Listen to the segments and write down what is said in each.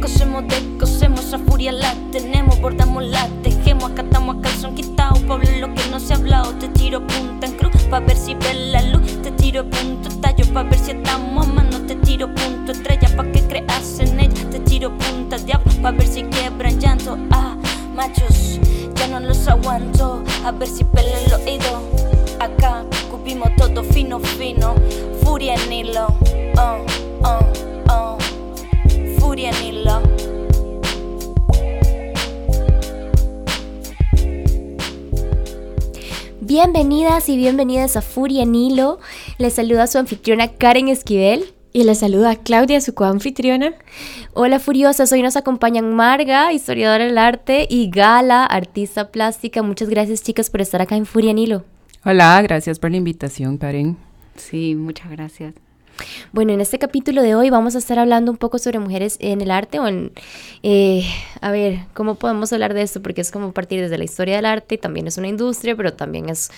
Cosemos de cosemos, esa furia la tenemos, bordamos la tejemos, acatamos a calzón quitado, Pablo lo que no se ha hablado, te tiro punta en cruz, pa' ver si ve la luz, te tiro punto tallo, pa' ver si estamos a mano, te tiro punto estrella, pa' que creas en ella, te tiro punta diablo, pa' ver si quiebran llanto, ah, machos, ya no los aguanto, a ver si pele el oído, acá, todo fino, fino, furia en hilo, oh, oh, oh, furia en hilo. Bienvenidas y bienvenidas a Furia en Hilo. Les saluda su anfitriona Karen Esquivel. Y les saluda Claudia, su coanfitriona. Hola Furiosas, hoy nos acompañan Marga, historiadora del arte, y Gala, artista plástica. Muchas gracias chicas por estar acá en Furia en Hilo. Hola, gracias por la invitación, Karen. Sí, muchas gracias. Bueno, en este capítulo de hoy vamos a estar hablando un poco sobre mujeres en el arte o en, eh, a ver, ¿cómo podemos hablar de esto? Porque es como partir desde la historia del arte, también es una industria, pero también es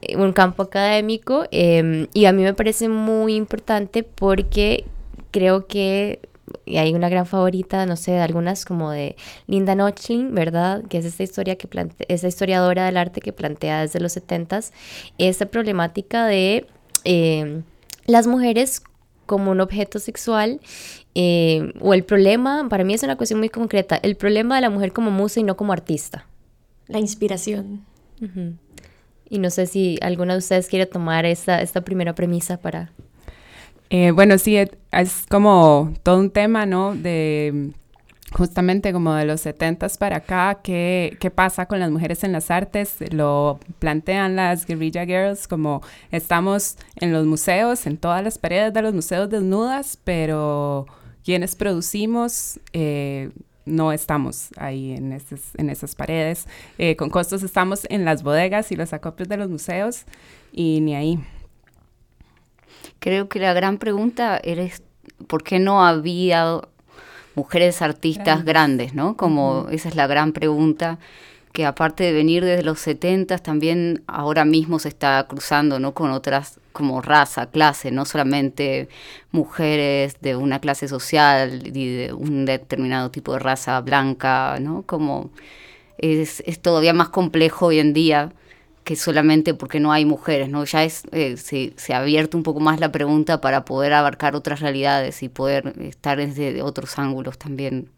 eh, un campo académico eh, y a mí me parece muy importante porque creo que y hay una gran favorita, no sé, de algunas como de Linda Nochlin, ¿verdad? Que es esta historia que plantea, esa historiadora del arte que plantea desde los 70s esta problemática de eh, las mujeres como un objeto sexual eh, o el problema, para mí es una cuestión muy concreta, el problema de la mujer como musa y no como artista. La inspiración. Y no sé si alguna de ustedes quiere tomar esta, esta primera premisa para... Eh, bueno, sí, es como todo un tema, ¿no? De justamente como de los 70s para acá, ¿qué, qué pasa con las mujeres en las artes? Lo plantean las Guerrilla Girls como estamos en los museos, en todas las paredes de los museos desnudas, pero quienes producimos... eh, no estamos ahí en, esas, en esas paredes. Eh, con costos estamos en las bodegas y los acopios de los museos y ni ahí. Creo que la gran pregunta eres por qué no había mujeres artistas grandes, ¿no? Como esa es la gran pregunta que aparte de venir desde los 70 también ahora mismo se está cruzando, ¿no? Con otras como raza, clase, no solamente mujeres de una clase social y de un determinado tipo de raza blanca, ¿no? Como es, es todavía más complejo hoy en día que solamente porque no hay mujeres, ¿no? Ya es, eh, se, se ha abierto un poco más la pregunta para poder abarcar otras realidades y poder estar desde otros ángulos también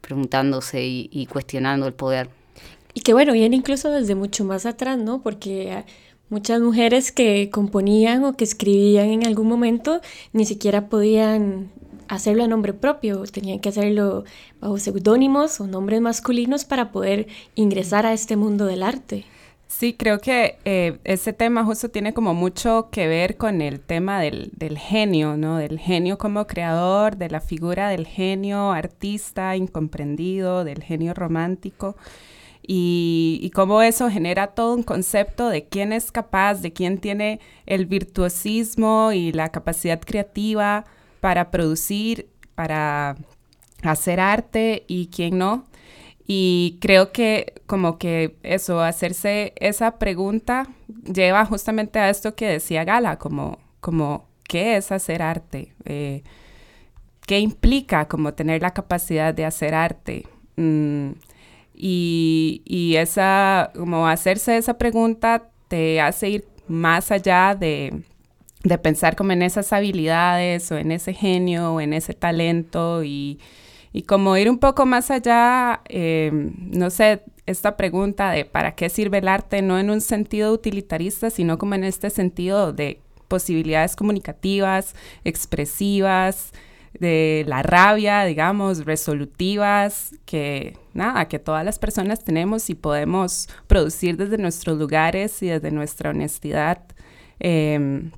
preguntándose y, cuestionando el poder. Y que bueno, viene incluso desde mucho más atrás, ¿no? Porque muchas mujeres que componían o que escribían en algún momento ni siquiera podían hacerlo a nombre propio, tenían que hacerlo bajo seudónimos o nombres masculinos para poder ingresar a este mundo del arte. Sí, creo que eh, ese tema justo tiene como mucho que ver con el tema del, del genio, ¿no? Del genio como creador, de la figura del genio artista incomprendido, del genio romántico. Y, y cómo eso genera todo un concepto de quién es capaz, de quién tiene el virtuosismo y la capacidad creativa para producir, para hacer arte y quién no. Y creo que como que eso, hacerse esa pregunta lleva justamente a esto que decía Gala, como, como ¿qué es hacer arte? Eh, ¿Qué implica como tener la capacidad de hacer arte? Mm, y, y esa, como hacerse esa pregunta te hace ir más allá de, de pensar como en esas habilidades o en ese genio o en ese talento y, y como ir un poco más allá, eh, no sé, esta pregunta de para qué sirve el arte, no en un sentido utilitarista, sino como en este sentido de posibilidades comunicativas, expresivas, de la rabia, digamos, resolutivas, que nada, que todas las personas tenemos y podemos producir desde nuestros lugares y desde nuestra honestidad, eh,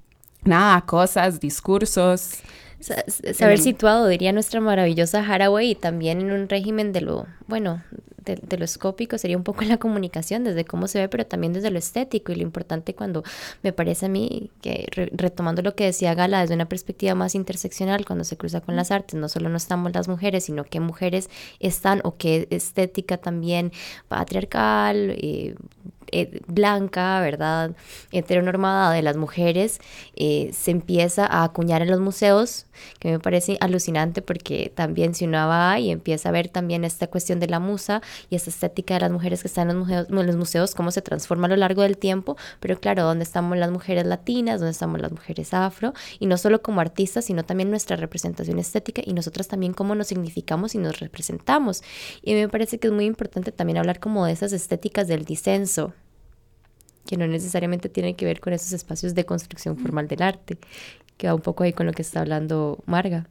nada, cosas, discursos. Sa- Saber situado, diría nuestra maravillosa Haraway, y también en un régimen de lo, bueno, de, de lo escópico sería un poco la comunicación, desde cómo se ve, pero también desde lo estético y lo importante cuando me parece a mí que re- retomando lo que decía Gala desde una perspectiva más interseccional, cuando se cruza con las artes, no solo no estamos las mujeres, sino qué mujeres están o qué estética también patriarcal, eh, eh, blanca, ¿verdad? Heteronormada de las mujeres eh, se empieza a acuñar en los museos, que me parece alucinante porque también si uno va y empieza a ver también esta cuestión de la musa y esta estética de las mujeres que están en los museos, en los museos cómo se transforma a lo largo del tiempo, pero claro, ¿dónde estamos las mujeres latinas? ¿Dónde estamos las mujeres afro? Y no solo como artistas, sino también nuestra representación estética y nosotras también cómo nos significamos y nos representamos. Y me parece que es muy importante también hablar como de esas estéticas del disenso, que no necesariamente tienen que ver con esos espacios de construcción formal del arte, que va un poco ahí con lo que está hablando Marga.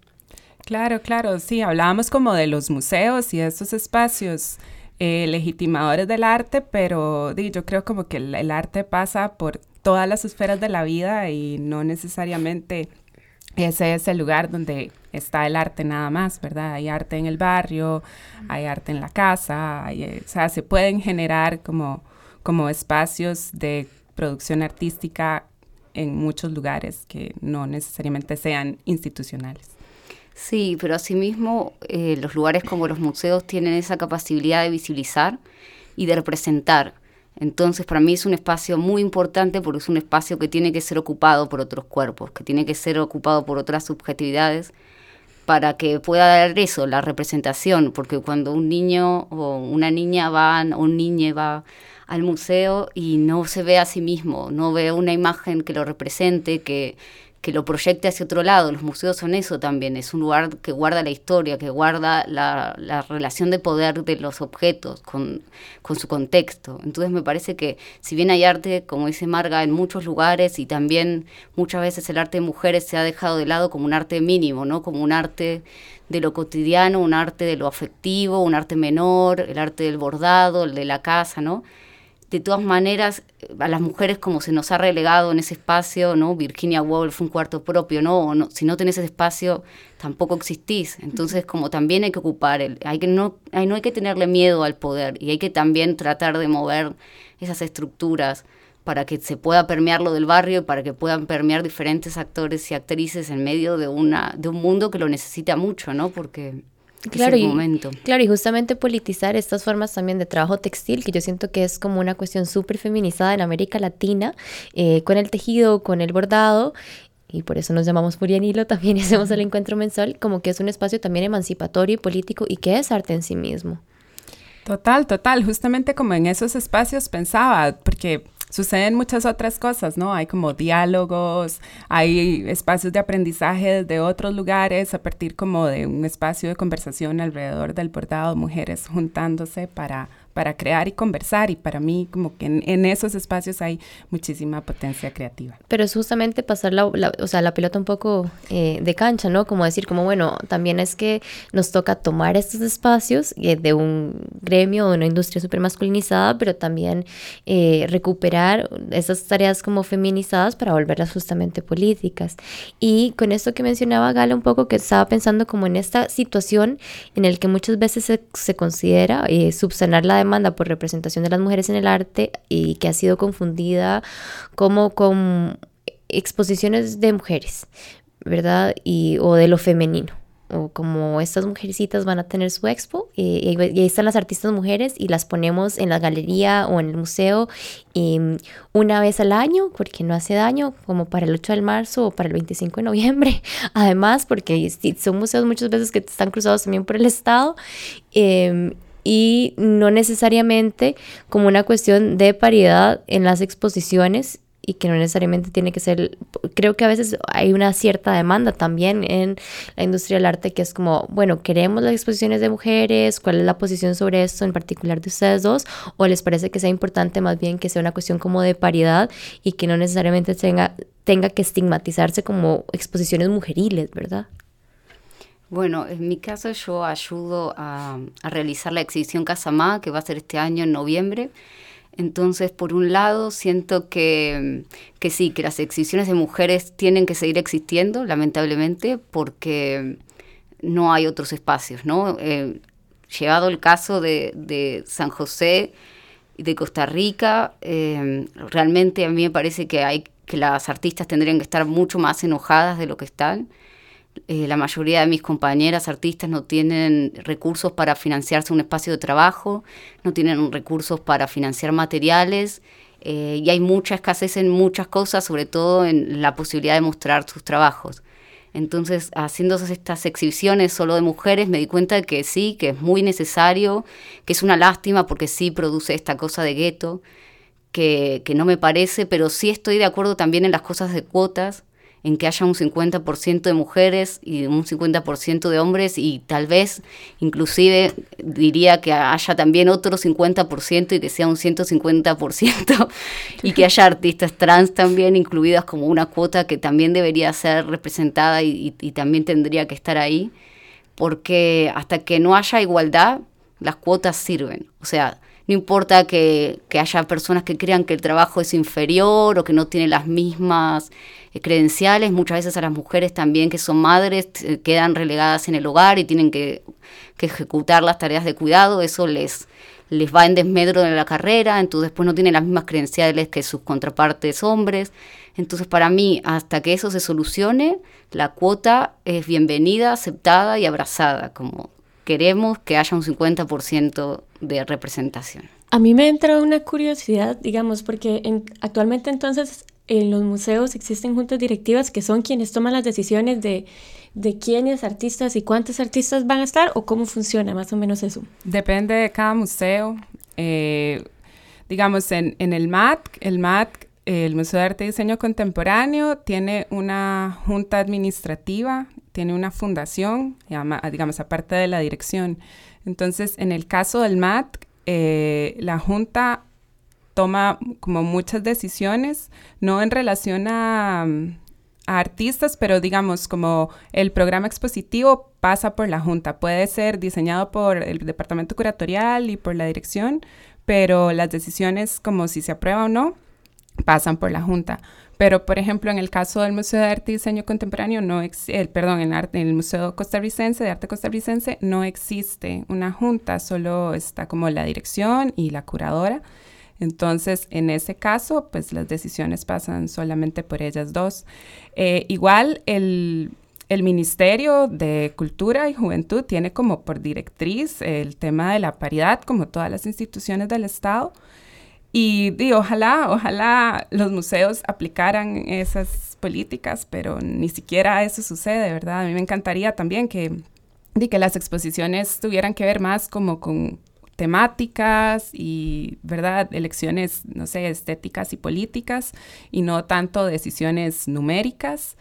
Claro, claro, sí, hablábamos como de los museos y esos espacios eh, legitimadores del arte, pero yo creo como que el, arte pasa por todas las esferas de la vida y no necesariamente ese es el lugar donde está el arte nada más, ¿verdad? Hay arte en el barrio, hay arte en la casa, eh, o sea, se pueden generar como, como espacios de producción artística en muchos lugares que no necesariamente sean institucionales. Sí, pero asimismo eh, los lugares como los museos tienen esa capacidad de visibilizar y de representar. Entonces, para mí es un espacio muy importante porque es un espacio que tiene que ser ocupado por otros cuerpos, que tiene que ser ocupado por otras subjetividades para que pueda dar eso, la representación, porque cuando un niño o una niña va, o un niño va al museo y no se ve a sí mismo, no ve una imagen que lo represente, que, que lo proyecte hacia otro lado. Los museos son eso también, es un lugar que guarda la historia, que guarda la, la relación de poder de los objetos con, con, su contexto. Entonces me parece que si bien hay arte, como dice Marga, en muchos lugares y también muchas veces el arte de mujeres se ha dejado de lado como un arte mínimo, ¿no? Como un arte de lo cotidiano, un arte de lo afectivo, un arte menor, el arte del bordado, el de la casa, ¿no? De todas maneras, a las mujeres como se nos ha relegado en ese espacio, ¿no? Virginia Woolf, un cuarto propio, ¿no? O no si no tenés ese espacio, tampoco existís. Entonces, como también hay que ocupar, el, hay que no, hay, no hay que tenerle miedo al poder y hay que también tratar de mover esas estructuras para que se pueda permear lo del barrio y para que puedan permear diferentes actores y actrices en medio de, una, de un mundo que lo necesita mucho, ¿no? Porque Claro, y, claro, y justamente politizar estas formas también de trabajo textil, que yo siento que es como una cuestión súper feminizada en América Latina, eh, con el tejido, con el bordado, y por eso nos llamamos Furianilo, también hacemos el encuentro mensual, como que es un espacio también emancipatorio y político y que es arte en sí mismo. Total, total, justamente como en esos espacios pensaba, porque suceden muchas otras cosas, ¿no? Hay como diálogos, hay espacios de aprendizaje de otros lugares a partir como de un espacio de conversación alrededor del bordado, mujeres juntándose para para crear y conversar y para mí como que en, esos espacios hay muchísima potencia creativa. Pero es justamente pasar la, o sea, la pelota un poco eh, de cancha, ¿no? Como decir, como bueno, también es que nos toca tomar estos espacios eh, de un gremio, de una industria súper masculinizada, pero también eh, recuperar esas tareas como feminizadas para volverlas justamente políticas. Y con esto que mencionaba Gala un poco, que estaba pensando como en esta situación en el que muchas veces se, se considera subsanar la demanda por representación de las mujeres en el arte y que ha sido confundida como con exposiciones de mujeres, ¿verdad? Y, o de lo femenino. O como estas mujercitas van a tener su expo y, ahí están las artistas mujeres y las ponemos en la galería o en el museo y, una vez al año porque no hace daño como para el 8 de marzo o para el 25 de noviembre además porque son museos muchas veces que están cruzados también por el estado em, y no necesariamente como una cuestión de paridad en las exposiciones y que no necesariamente tiene que ser, creo que a veces hay una cierta demanda también en la industria del arte que es como, bueno, queremos las exposiciones de mujeres, cuál es la posición sobre esto en particular de ustedes dos, o les parece que sea importante más bien que sea una cuestión como de paridad y que no necesariamente tenga, tenga que estigmatizarse como exposiciones mujeriles, ¿verdad? Bueno, en mi caso yo ayudo a, realizar la exhibición Casamá, que va a ser este año en noviembre. Entonces, por un lado, siento que, que, sí, que las exhibiciones de mujeres tienen que seguir existiendo, lamentablemente, porque no hay otros espacios, ¿no? Eh, llegado el caso de, San José y de Costa Rica, eh, realmente a mí me parece que hay que las artistas tendrían que estar mucho más enojadas de lo que están eh, la mayoría de mis compañeras artistas no tienen recursos para financiarse un espacio de trabajo, no tienen recursos para financiar materiales eh, y hay mucha escasez en muchas cosas, sobre todo en la posibilidad de mostrar sus trabajos. Entonces, haciendo estas exhibiciones solo de mujeres, me di cuenta de que sí, que es muy necesario, que es una lástima porque sí produce esta cosa de gueto, que, que no me parece, pero sí estoy de acuerdo también en las cosas de cuotas, en que haya un 50% de mujeres y un 50% de hombres y tal vez inclusive diría que haya también otro 50% y que sea un 150% y que haya artistas trans también incluidas como una cuota que también debería ser representada y, y también tendría que estar ahí porque hasta que no haya igualdad las cuotas sirven. O sea, no importa que, haya personas que crean que el trabajo es inferior o que no tiene las mismas eh, credenciales, muchas veces a las mujeres también que son madres eh, quedan relegadas en el hogar y tienen que, que, ejecutar las tareas de cuidado, eso les, les va en desmedro de la carrera, entonces después no tienen las mismas credenciales que sus contrapartes hombres. Entonces para mí, hasta que eso se solucione, la cuota es bienvenida, aceptada y abrazada, como queremos que haya un 50% de representación. A mí me entra una curiosidad, digamos, porque en, actualmente entonces en los museos existen juntas directivas que son quienes toman las decisiones de, de quiénes artistas y cuántos artistas van a estar o cómo funciona más o menos eso. Depende de cada museo. Eh, digamos, en, en, el MAT, el MAT, el Museo de Arte y Diseño Contemporáneo, tiene una junta administrativa, tiene una fundación, digamos, aparte de la dirección. Entonces, en el caso del MAT, eh, la junta toma como muchas decisiones, no en relación a, artistas, pero digamos como el programa expositivo pasa por la Junta. Puede ser diseñado por el departamento curatorial y por la dirección, pero las decisiones como si se aprueba o no pasan por la Junta. Pero, por ejemplo, en el caso del Museo de Arte y Diseño Contemporáneo, no el, perdón, en, arte, en el Museo Costarricense de Arte Costarricense no existe una junta, solo está como la dirección y la curadora. Entonces, en ese caso, pues las decisiones pasan solamente por ellas dos. Eh, igual, el, el Ministerio de Cultura y Juventud tiene como por directriz el tema de la paridad, como todas las instituciones del Estado. Y, y, ojalá, ojalá los museos aplicaran esas políticas, pero ni siquiera eso sucede, ¿verdad? A mí me encantaría también que, que las exposiciones tuvieran que ver más como con temáticas y, ¿verdad?, elecciones, no sé, estéticas y políticas y no tanto decisiones numéricas.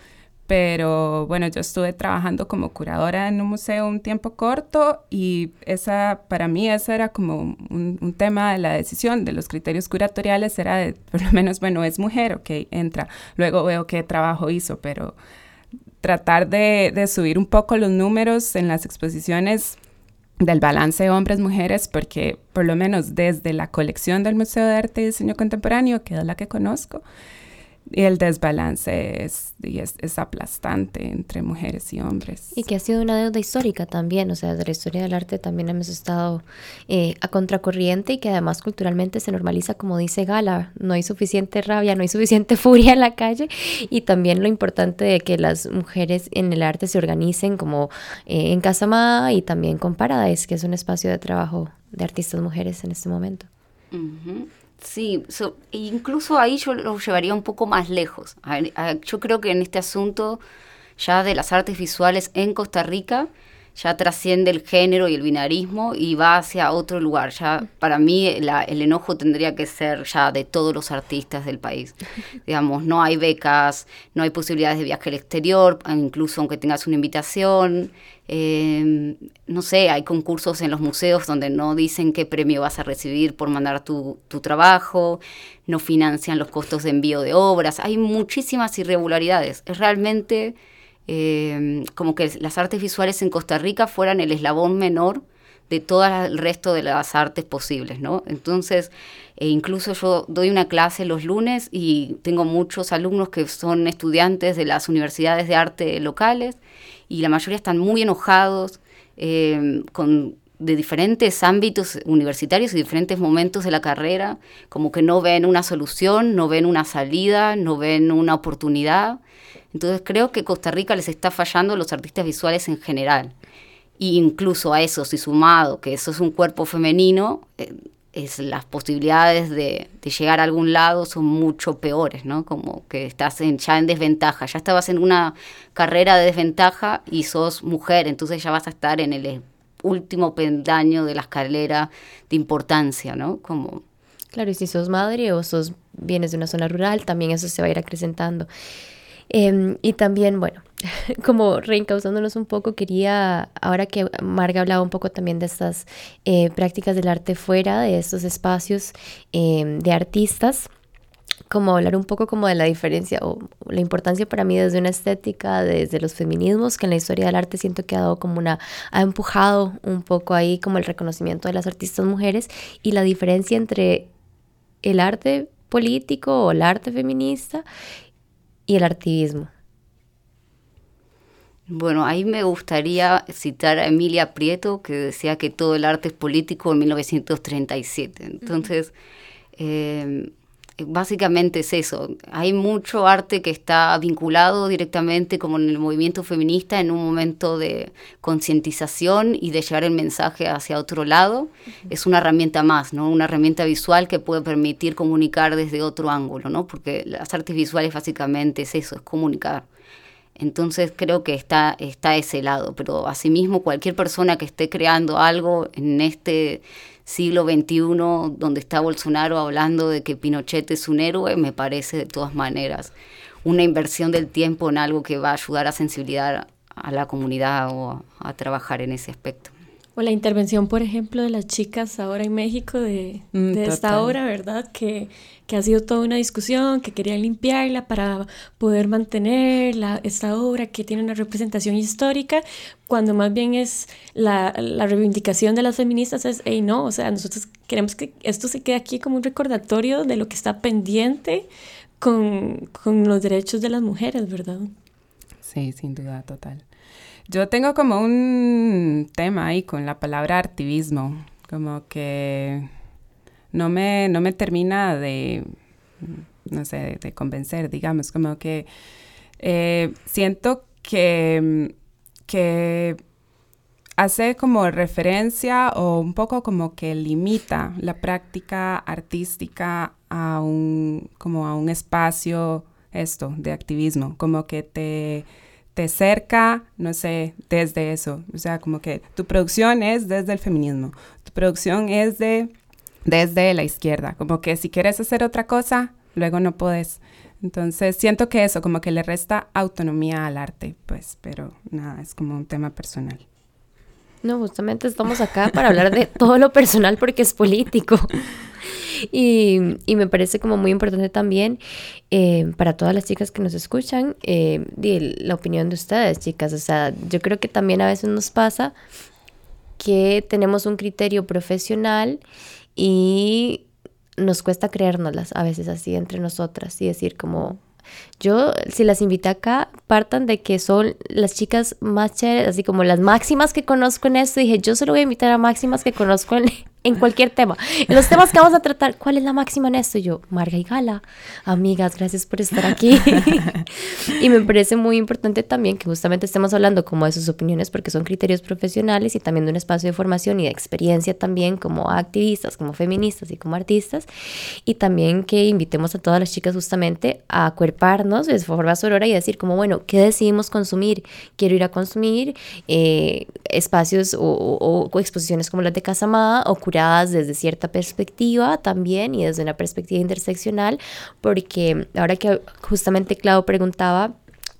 Pero bueno, yo estuve trabajando como curadora en un museo un tiempo corto y esa, para mí, ese era como un, tema de la decisión de los criterios curatoriales, era de, por lo menos, bueno, es mujer, ok, entra. Luego veo qué trabajo hizo, pero tratar de, de subir un poco los números en las exposiciones del balance hombres-mujeres, porque por lo menos desde la colección del Museo de Arte y Diseño Contemporáneo, que es la que conozco, el desbalance es, es, aplastante entre mujeres y hombres. Y que ha sido una deuda histórica también, o sea, de la historia del arte también hemos estado eh, a contracorriente y que además culturalmente se normaliza, como dice Gala, no hay suficiente rabia, no hay suficiente furia en la calle y también lo importante de que las mujeres en el arte se organicen como eh, en Casamá y también con Paradise, que es un espacio de trabajo de artistas mujeres en este momento. Sí, incluso ahí yo lo llevaría un poco más lejos. yo creo que en este asunto ya de las artes visuales en Costa Rica ya trasciende el género y el binarismo y va hacia otro lugar. Ya para mí el enojo tendría que ser ya de todos los artistas del país. Digamos, no hay becas, no hay posibilidades de viaje al exterior, incluso aunque tengas una invitación. Eh, no sé, hay concursos en los museos donde no dicen qué premio vas a recibir por mandar tu, tu trabajo, no financian los costos de envío de obras, hay muchísimas irregularidades. Es realmente eh, como que las artes visuales en Costa Rica fueran el eslabón menor de todo el resto de las artes posibles, ¿no? Entonces, e incluso yo doy una clase los lunes y tengo muchos alumnos que son estudiantes de las universidades de arte locales y la mayoría están muy enojados eh, con de diferentes ámbitos universitarios y diferentes momentos de la carrera, como que no ven una solución, no ven una salida, no ven una oportunidad. Entonces creo que Costa Rica les está fallando a los artistas visuales en general. Y incluso a eso, si sumado que eso es un cuerpo femenino, eh, es, las posibilidades de, llegar a algún lado son mucho peores, ¿no? Como que estás en, ya en desventaja, ya estabas en una carrera de desventaja y sos mujer, entonces ya vas a estar en el último pendaño de la escalera de importancia, ¿no? Como... Claro, y si sos madre o sos vienes de una zona rural, también eso se va a ir acrecentando. Em, y también, bueno, como reencauzándonos un poco, quería, ahora que Marga hablaba un poco también de estas eh, prácticas del arte fuera, de estos espacios em, de artistas, como hablar un poco como de la diferencia o la importancia para mí desde una estética, desde los feminismos, que en la historia del arte siento que ha dado como una, ha empujado un poco ahí como el reconocimiento de las artistas mujeres y la diferencia entre el arte político o el arte feminista y el activismo. Bueno, ahí me gustaría citar a Emilia Prieto, que decía que todo el arte es político en 1937. Entonces, básicamente es eso. Hay mucho arte que está vinculado directamente como en el movimiento feminista en un momento de concientización y de llevar el mensaje hacia otro lado. Es una herramienta más, ¿no? Una herramienta visual que puede permitir comunicar desde otro ángulo, ¿no? Porque las artes visuales básicamente es eso, es comunicar. Entonces creo que está, está ese lado, pero asimismo cualquier persona que esté creando algo en este siglo XXI, donde está Bolsonaro hablando de que Pinochet es un héroe, me parece de todas maneras una inversión del tiempo en algo que va a ayudar a sensibilizar a la comunidad o a trabajar en ese aspecto. O la intervención, por ejemplo, de las chicas ahora en México de, mm, esta obra, ¿verdad? Que, que, ha sido toda una discusión, que querían limpiarla para poder mantener la, esta obra que tiene una representación histórica, cuando más bien es la, la reivindicación de las feministas es, hey, no, o sea, nosotros queremos que esto se quede aquí como un recordatorio de lo que está pendiente con, con los derechos de las mujeres, ¿verdad? Sí, sin duda, total. Yo tengo como un tema ahí con la palabra activismo, como que no me, no me termina de, no sé, de convencer, digamos, como que eh, siento que, que hace como referencia o un poco como que limita la práctica artística a un, como a un espacio, esto, de activismo, como que te te cerca, no sé, desde eso. O sea, como que tu producción es desde el feminismo, tu producción es de, desde la izquierda. Como que si quieres hacer otra cosa, luego no puedes. Entonces, siento que eso como que le resta autonomía al arte, pues, pero nada, es como un tema personal. No, justamente estamos acá para hablar de todo lo personal porque es político. Y, me parece como muy importante también eh, para todas las chicas que nos escuchan eh, la opinión de ustedes, chicas. O sea, yo creo que también a veces nos pasa que tenemos un criterio profesional y nos cuesta creérnoslas a veces así entre nosotras y decir como, yo, si las invité acá, partan de que son las chicas más chéveres, así como las máximas que conozco en esto. Dije, yo solo voy a invitar a máximas que conozco en, en cualquier tema. En los temas que vamos a tratar, ¿cuál es la máxima en esto? yo, Marga y Gala, amigas, gracias por estar aquí. y me parece muy importante también que justamente estemos hablando como de sus opiniones porque son criterios profesionales y también de un espacio de formación y de experiencia también como activistas, como feministas y como artistas. Y también que invitemos a todas las chicas justamente a acuerparnos de forma sorora y decir como, bueno, ¿qué decidimos consumir? Quiero ir a consumir eh, espacios o, o, exposiciones como las de Casa Amada o desde cierta perspectiva también y desde una perspectiva interseccional, porque ahora que justamente Clau preguntaba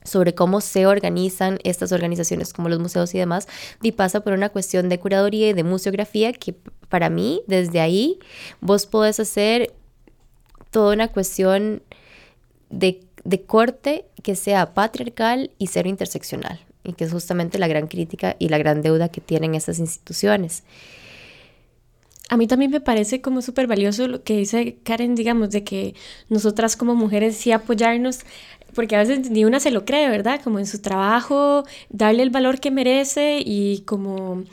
sobre cómo se organizan estas organizaciones como los museos y demás, y pasa por una cuestión de curaduría y de museografía que para mí, desde ahí, vos podés hacer toda una cuestión de, de corte que sea patriarcal y cero interseccional, y que es justamente la gran crítica y la gran deuda que tienen estas instituciones. A mí también me parece como súper valioso lo que dice Karen, digamos, de que nosotras como mujeres sí apoyarnos, porque a veces ni una se lo cree, ¿verdad? Como en su trabajo, darle el valor que merece y como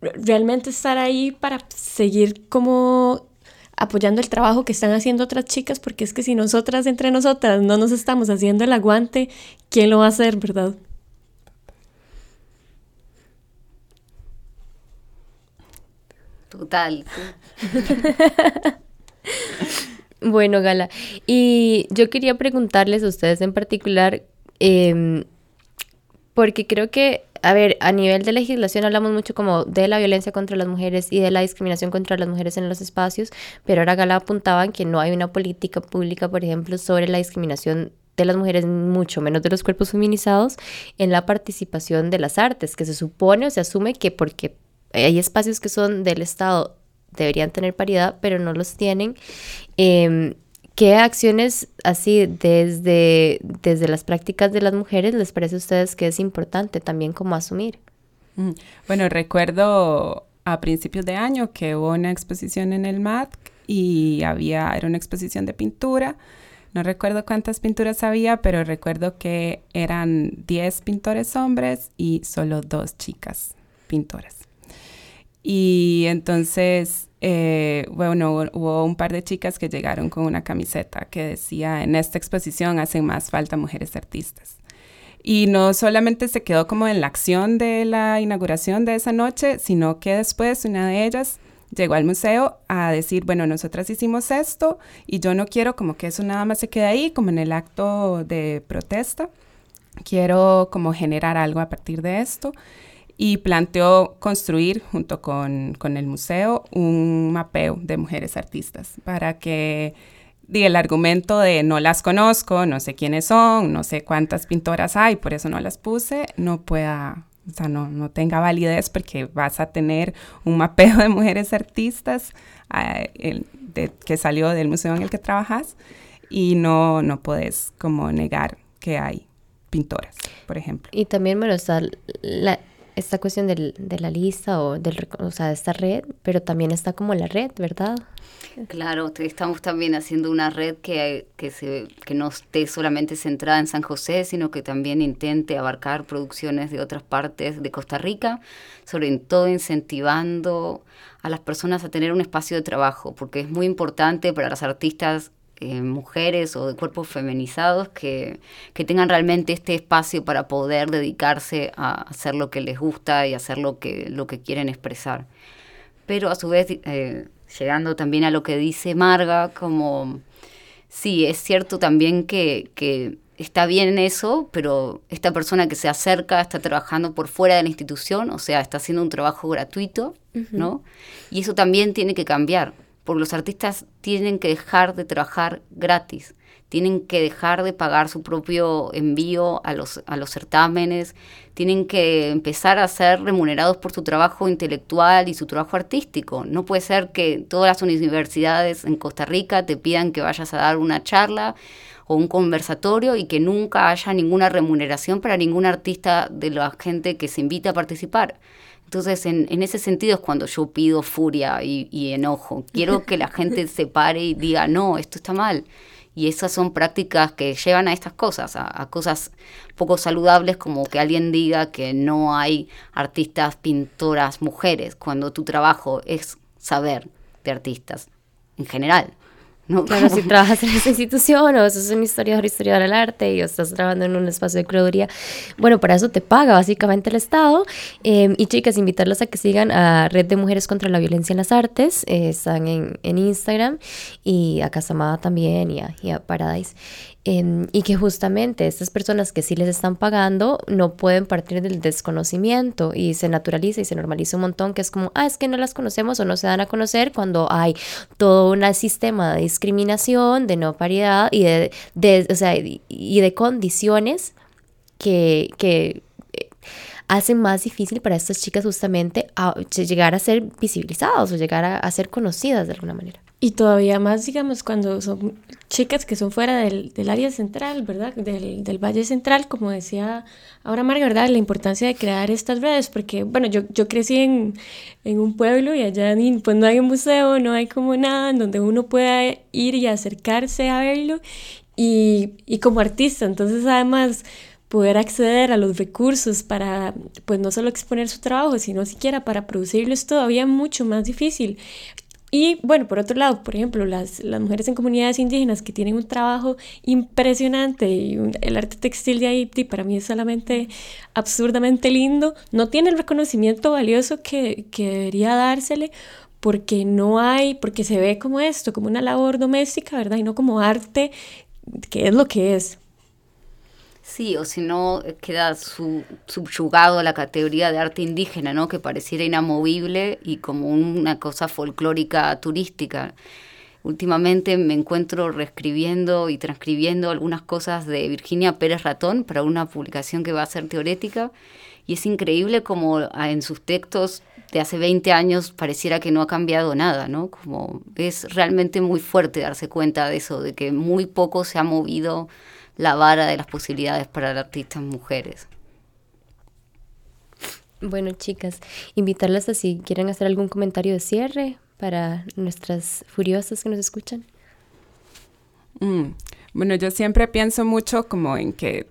realmente estar ahí para seguir como apoyando el trabajo que están haciendo otras chicas, porque es que si nosotras entre nosotras no nos estamos haciendo el aguante, ¿quién lo va a hacer, verdad? Total. bueno, Gala, y yo quería preguntarles a ustedes en particular, em, porque creo que a ver, a nivel de legislación hablamos mucho como de la violencia contra las mujeres y de la discriminación contra las mujeres en los espacios, pero ahora Gala apuntaba que no hay una política pública, por ejemplo, sobre la discriminación de las mujeres, mucho menos de los cuerpos feminizados, en la participación de las artes, que se supone o se asume que porque hay espacios que son del Estado deberían tener paridad, pero no los tienen. Eh, ¿Qué acciones así desde, desde las prácticas de las mujeres les parece a ustedes que es importante también como asumir? Mm, bueno, recuerdo a principios de año que hubo una exposición en el MAC y había, era una exposición de pintura. No recuerdo cuántas pinturas había, pero recuerdo que eran 10 pintores hombres y solo dos chicas pintoras. Y entonces eh, bueno, hubo un par de chicas que llegaron con una camiseta que decía, en esta exposición hacen más falta mujeres artistas. Y no solamente se quedó como en la acción de la inauguración de esa noche, sino que después una de ellas llegó al museo a decir, bueno, nosotras hicimos esto y yo no quiero como que eso nada más se quede ahí, como en el acto de protesta. Quiero como generar algo a partir de esto y planteó construir junto con, el museo un mapeo de mujeres artistas para que el argumento de no las conozco, no sé quiénes son, no sé cuántas pintoras hay, por eso no las puse, no pueda, o sea, no, no tenga validez porque vas a tener un mapeo de mujeres artistas ah, que salió del museo en el que trabajas y no, no puedes como negar que hay pintoras, por ejemplo. Y también, bueno, está esta cuestión del, de la lista o, del, o sea, de esta red, pero también está como la red, ¿verdad? Claro, estamos también haciendo una red que, que, se, que no esté solamente centrada en San José, sino que también intente abarcar producciones de otras partes de Costa Rica, sobre todo incentivando a las personas a tener un espacio de trabajo, porque es muy importante para las artistas eh, mujeres o de cuerpos feminizados que, que, tengan realmente este espacio para poder dedicarse a hacer lo que les gusta y hacer lo que, lo que quieren expresar. Pero a su vez, eh, llegando también a lo que dice Marga, como sí, es cierto también que, que está bien eso, pero esta persona que se acerca está trabajando por fuera de la institución, o sea, está haciendo un trabajo gratuito, ¿no? Y eso también tiene que cambiar porque los artistas tienen que dejar de trabajar gratis, tienen que dejar de pagar su propio envío a los, a los certámenes, tienen que empezar a ser remunerados por su trabajo intelectual y su trabajo artístico. No puede ser que todas las universidades en Costa Rica te pidan que vayas a dar una charla o un conversatorio y que nunca haya ninguna remuneración para ningún artista de la gente que se invita a participar. Entonces, en, en, ese sentido es cuando yo pido furia y, enojo. Quiero que la gente se pare y diga, no, esto está mal. Y esas son prácticas que llevan a estas cosas, a, cosas poco saludables como que alguien diga que no hay artistas, pintoras, mujeres, cuando tu trabajo es saber de artistas en general. ¿No? Claro, si trabajas en esa institución o sos un historiador, historiador del arte y estás trabajando en un espacio de curaduría, bueno, para eso te paga básicamente el Estado. Em, y chicas, invitarlas a que sigan a Red de Mujeres contra la Violencia en las Artes, eh, están en, en, Instagram y a Casamada también y a, y a Paradise. Y que justamente estas personas que sí les están pagando no pueden partir del desconocimiento y se naturaliza y se normaliza un montón que es como, ah, es que no las conocemos o no se dan a conocer cuando hay todo un sistema de discriminación, de no paridad y de, o sea, y de condiciones que, que eh, hacen más difícil para estas chicas justamente llegar a ser visibilizadas o llegar a ser conocidas de alguna manera. Y todavía más, digamos, cuando son chicas que son fuera del, del área central, ¿verdad? Del, del, Valle Central, como decía ahora Marga, ¿verdad? La importancia de crear estas redes, porque, bueno, yo, yo crecí en, en un pueblo y allá pues no hay un museo, no hay como nada en donde uno pueda ir y acercarse a verlo. Y, y como artista, entonces además poder acceder a los recursos para, pues no solo exponer su trabajo, sino siquiera para producirlo es todavía mucho más difícil. Y bueno, por otro lado, por ejemplo, las, las mujeres en comunidades indígenas que tienen un trabajo impresionante y el arte textil de ahí para mí es solamente absurdamente lindo, no tiene el reconocimiento valioso que, que debería dársele porque no hay, porque se ve como esto, como una labor doméstica, ¿verdad? Y no como arte, que es lo que es. Sí, o si no, eh, queda subyugado a la categoría de arte indígena, ¿no? Que pareciera inamovible y como una cosa folclórica turística. Últimamente me encuentro reescribiendo y transcribiendo algunas cosas de Virginia Pérez Ratón para una publicación que va a ser teorética y es increíble como ah, en sus textos de hace 20 años pareciera que no ha cambiado nada, ¿no? Como es realmente muy fuerte darse cuenta de eso, de que muy poco se ha movido la vara de las posibilidades para las artistas mujeres. Bueno, chicas, invitarlas a si quieren hacer algún comentario de cierre para nuestras furiosas que nos escuchan. Mm, bueno, yo siempre pienso mucho como en que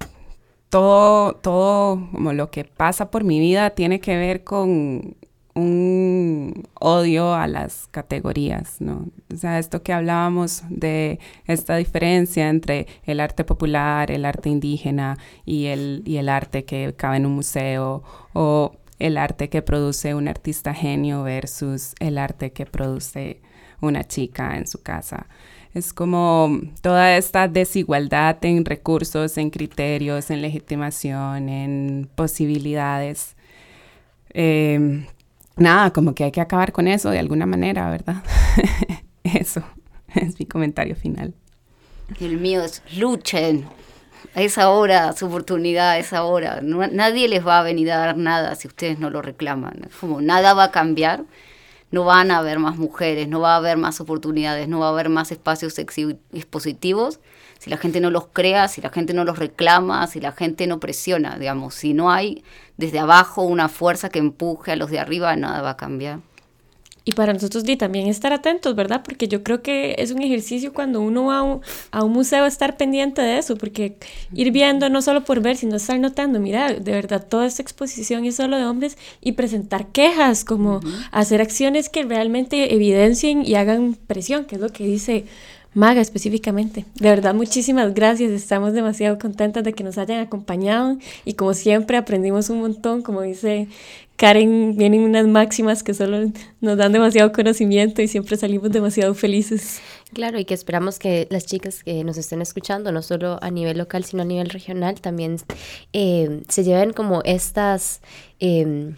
todo, todo como lo que pasa por mi vida tiene que ver con odio a las categorías, ¿no? O sea, esto que hablábamos de esta diferencia entre el arte popular, el arte indígena y el, y el arte que cabe en un museo o el arte que produce un artista genio versus el arte que produce una chica en su casa. Es como toda esta desigualdad en recursos, en criterios, en legitimación, en posibilidades. Eh, nada, como que hay que acabar con eso de alguna manera, ¿verdad? eso es mi comentario final. El mío es luchen. Es ahora su oportunidad, es ahora. nadie les va a venir a dar nada si ustedes no lo reclaman. Como nada va a cambiar, no van a haber más mujeres, no va a haber más oportunidades, no va a haber más espacios expositivos si la gente no los crea, si la gente no los reclama, si la gente no presiona, digamos, si no hay desde abajo una fuerza que empuje a los de arriba, nada va a cambiar. Y para nosotros di, también estar atentos, ¿verdad? Porque yo creo que es un ejercicio cuando uno va a un, a un, museo estar pendiente de eso, porque ir viendo no solo por ver, sino estar notando, mira, de verdad toda esta exposición es solo de hombres y presentar quejas, como hacer acciones que realmente evidencien y hagan presión, que es lo que dice Maga específicamente. De verdad, muchísimas gracias. Estamos demasiado contentas de que nos hayan acompañado y como siempre aprendimos un montón, como dice Karen, vienen unas máximas que solo nos dan demasiado conocimiento y siempre salimos demasiado felices. Claro, y que esperamos que las chicas que nos estén escuchando, no solo a nivel local, sino a nivel regional, también eh, se lleven como estas... Eh,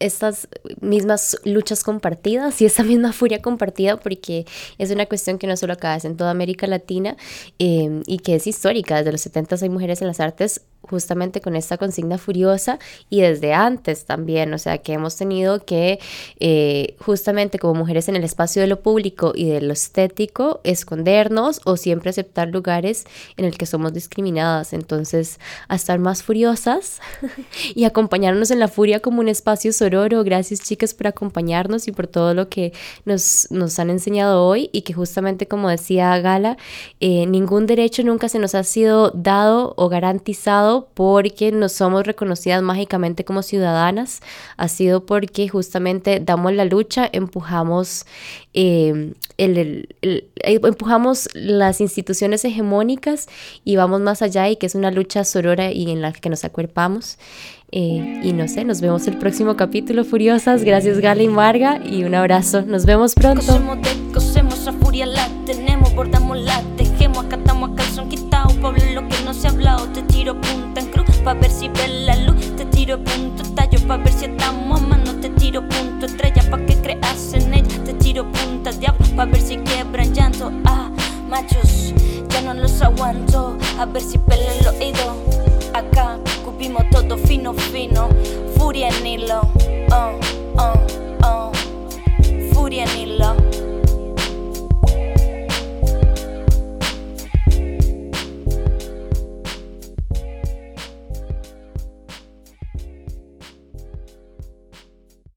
estas mismas luchas compartidas y esta misma furia compartida porque es una cuestión que no solo acá es en toda América Latina eh, y que es histórica. Desde los 70 hay mujeres en las artes justamente con esta consigna furiosa y desde antes también, o sea que hemos tenido que eh, justamente como mujeres en el espacio de lo público y de lo estético escondernos o siempre aceptar lugares en el que somos discriminadas, entonces a estar más furiosas y acompañarnos en la furia como un espacio sororo, gracias chicas por acompañarnos y por todo lo que nos, nos han enseñado hoy y que justamente como decía Gala, eh, ningún derecho nunca se nos ha sido dado o garantizado porque no somos reconocidas mágicamente como ciudadanas, ha sido porque justamente damos la lucha, empujamos, em, el, empujamos las instituciones hegemónicas y vamos más allá y que es una lucha sorora y en la que nos acuerpamos. Eh, y no sé, nos vemos el próximo capítulo, Furiosas. Gracias, Gala y Marga, y un abrazo. Nos vemos pronto. Cosemos a furia, tenemos, bordamos te tiro punta en cruz pa' ver si ves la luz, te tiro punto tallo pa' ver si estamos a mano, te tiro punto estrella pa' que creas en ella, te tiro punta diablo pa' ver si quiebran llanto, ah, machos, ya no los aguanto, a ver si pelan el oído, acá cubimos todo fino fino, furia en hilo, oh, oh, oh, furia en hilo.